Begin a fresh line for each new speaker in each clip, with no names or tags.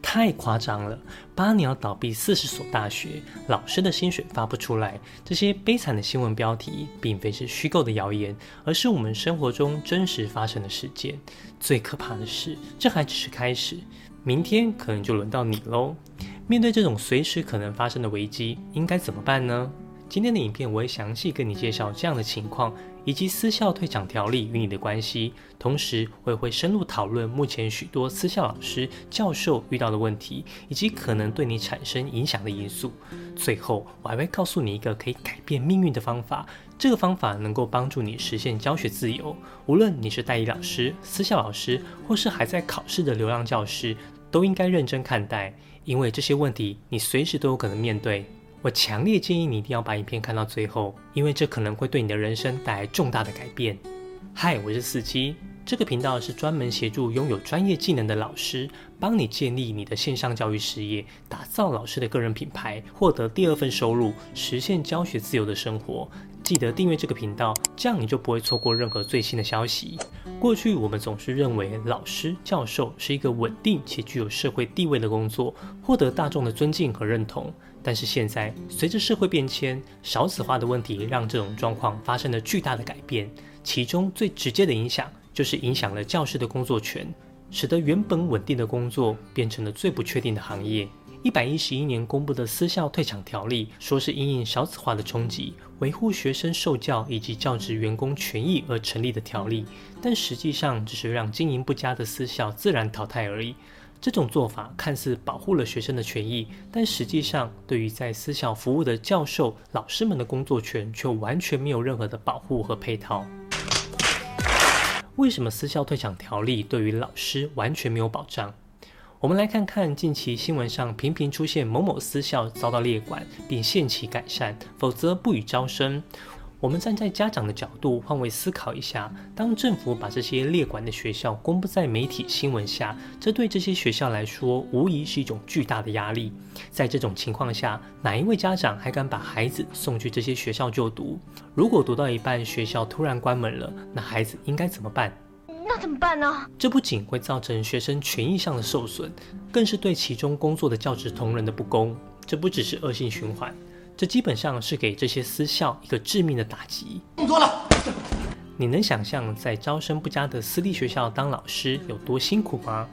太夸张了！八年要倒闭四十所大学，老师的薪水发不出来，这些悲惨的新闻标题，并非是虚构的谣言，而是我们生活中真实发生的事件。最可怕的是，这还只是开始，明天可能就轮到你喽。面对这种随时可能发生的危机，应该怎么办呢？今天的影片我会详细跟你介绍这样的情况。以及私校退场条例与你的关系，同时我也会深入讨论目前许多私校老师、教授遇到的问题，以及可能对你产生影响的因素。最后，我还会告诉你一个可以改变命运的方法，这个方法能够帮助你实现教学自由。无论你是代理老师、私校老师，或是还在考试的流浪教师，都应该认真看待，因为这些问题你随时都有可能面对。我强烈建议你一定要把影片看到最后，因为这可能会对你的人生带来重大的改变。嗨，我是四七，这个频道是专门协助拥有专业技能的老师，帮你建立你的线上教育事业，打造老师的个人品牌，获得第二份收入，实现教学自由的生活。记得订阅这个频道，这样你就不会错过任何最新的消息。过去我们总是认为老师、教授是一个稳定且具有社会地位的工作，获得大众的尊敬和认同。但是现在，随着社会变迁，少子化的问题让这种状况发生了巨大的改变。其中最直接的影响，就是影响了教师的工作权，使得原本稳定的工作变成了最不确定的行业。一百一十一年公布的私校退场条例，说是因应少子化的冲击，维护学生受教以及教职员工权益而成立的条例，但实际上只是让经营不佳的私校自然淘汰而已。这种做法看似保护了学生的权益，但实际上对于在私校服务的教授、老师们的工作权却完全没有任何的保护和配套。为什么私校退场条例对于老师完全没有保障？我们来看看近期新闻上频频出现某某私校遭到列管，并限期改善，否则不予招生。我们站在家长的角度换位思考一下，当政府把这些列管的学校公布在媒体新闻下，这对这些学校来说无疑是一种巨大的压力。在这种情况下，哪一位家长还敢把孩子送去这些学校就读？如果读到一半学校突然关门了，那孩子应该怎么办？
那怎么办呢？
这不仅会造成学生权益上的受损，更是对其中工作的教职同仁的不公。这不只是恶性循环。这基本上是给这些私校一个致命的打击。动作了，你能想象在招生不佳的私立学校当老师有多辛苦吗？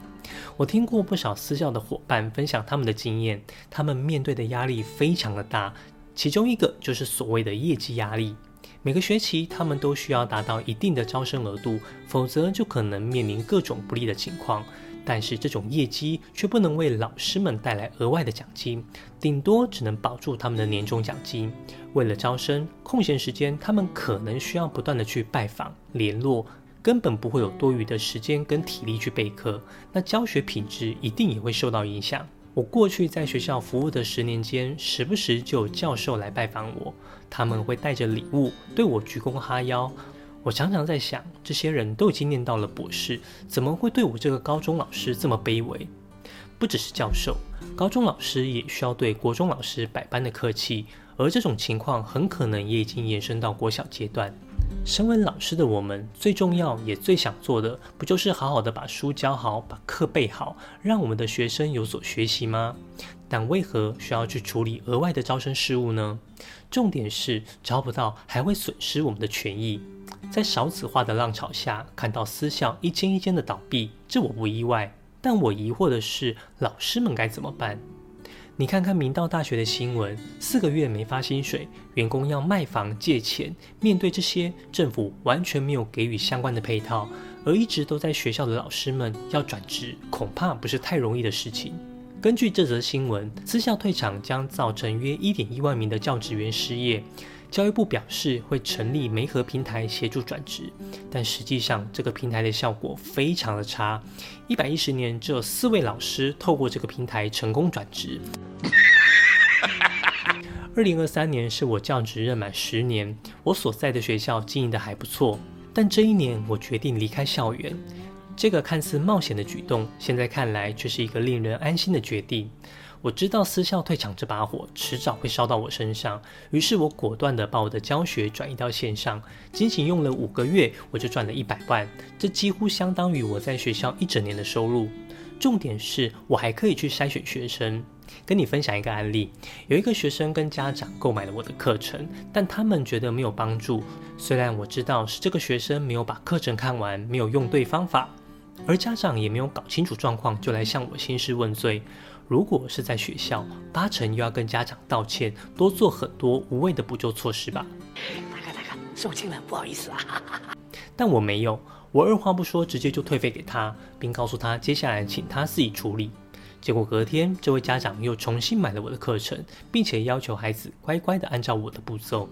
我听过不少私校的伙伴分享他们的经验，他们面对的压力非常的大，其中一个就是所谓的业绩压力。每个学期他们都需要达到一定的招生额度，否则就可能面临各种不利的情况。但是这种业绩却不能为老师们带来额外的奖金，顶多只能保住他们的年终奖金。为了招生，空闲时间他们可能需要不断的去拜访、联络，根本不会有多余的时间跟体力去备课。那教学品质一定也会受到影响。我过去在学校服务的十年间，时不时就有教授来拜访我，他们会带着礼物对我鞠躬哈腰。我常常在想，这些人都已经念到了博士，怎么会对我这个高中老师这么卑微？不只是教授，高中老师也需要对国中老师百般的客气，而这种情况很可能也已经延伸到国小阶段。身为老师的我们，最重要也最想做的，不就是好好的把书教好，把课备好，让我们的学生有所学习吗？但为何需要去处理额外的招生事务呢？重点是招不到，还会损失我们的权益。在少子化的浪潮下，看到私校一间一间的倒闭，这我不意外。但我疑惑的是，老师们该怎么办？你看看明道大学的新闻，四个月没发薪水，员工要卖房借钱。面对这些，政府完全没有给予相关的配套，而一直都在学校的老师们要转职，恐怕不是太容易的事情。根据这则新闻，私校退场将造成约一点一万名的教职员失业。教育部表示会成立媒合平台协助转职，但实际上这个平台的效果非常的差。一百一十年只有四位老师透过这个平台成功转职。二零二三年是我教职任满十年，我所在的学校经营的还不错，但这一年我决定离开校园。这个看似冒险的举动，现在看来却是一个令人安心的决定。我知道私校退场这把火迟早会烧到我身上，于是我果断地把我的教学转移到线上。仅仅用了五个月，我就赚了一百万，这几乎相当于我在学校一整年的收入。重点是我还可以去筛选学生。跟你分享一个案例，有一个学生跟家长购买了我的课程，但他们觉得没有帮助。虽然我知道是这个学生没有把课程看完，没有用对方法，而家长也没有搞清楚状况就来向我兴师问罪。如果是在学校，八成又要跟家长道歉，多做很多无谓的补救措施吧。
大哥大哥，受惊了，不好意思啊。
但我没有，我二话不说，直接就退费给他，并告诉他接下来请他自己处理。结果隔天，这位家长又重新买了我的课程，并且要求孩子乖乖的按照我的步骤。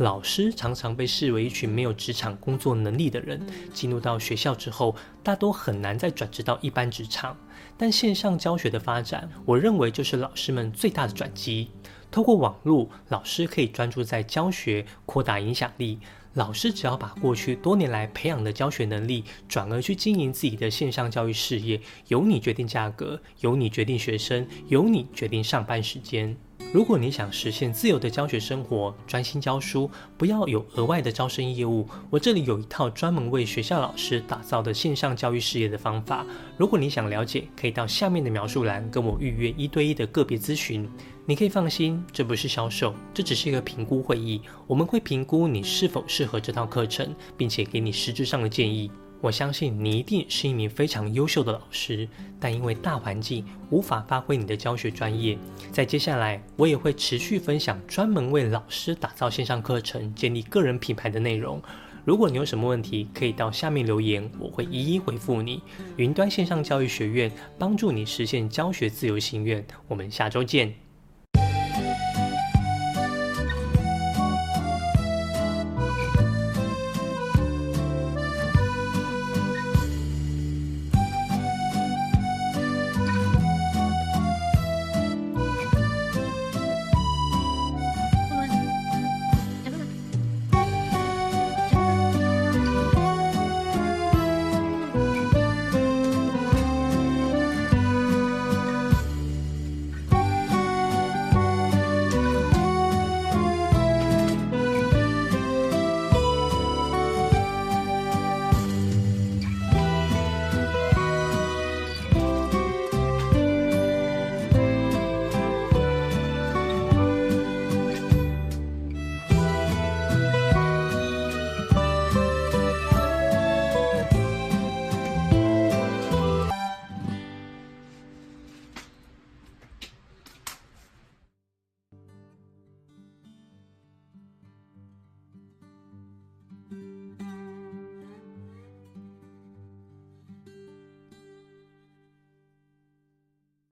老师常常被视为一群没有职场工作能力的人，进入到学校之后，大多很难再转职到一般职场。但线上教学的发展，我认为就是老师们最大的转机。透过网络，老师可以专注在教学，扩大影响力。老师只要把过去多年来培养的教学能力，转而去经营自己的线上教育事业，由你决定价格，由你决定学生，由你决定上班时间。如果你想实现自由的教学生活，专心教书，不要有额外的招生业务，我这里有一套专门为学校老师打造的线上教育事业的方法。如果你想了解，可以到下面的描述栏跟我预约一对一的个别咨询。你可以放心，这不是销售，这只是一个评估会议。我们会评估你是否适合这套课程，并且给你实质上的建议。我相信你一定是一名非常优秀的老师，但因为大环境无法发挥你的教学专业。在接下来，我也会持续分享专门为老师打造线上课程、建立个人品牌的内容。如果你有什么问题，可以到下面留言，我会一一回复你。云端线上教育学院帮助你实现教学自由心愿。我们下周见。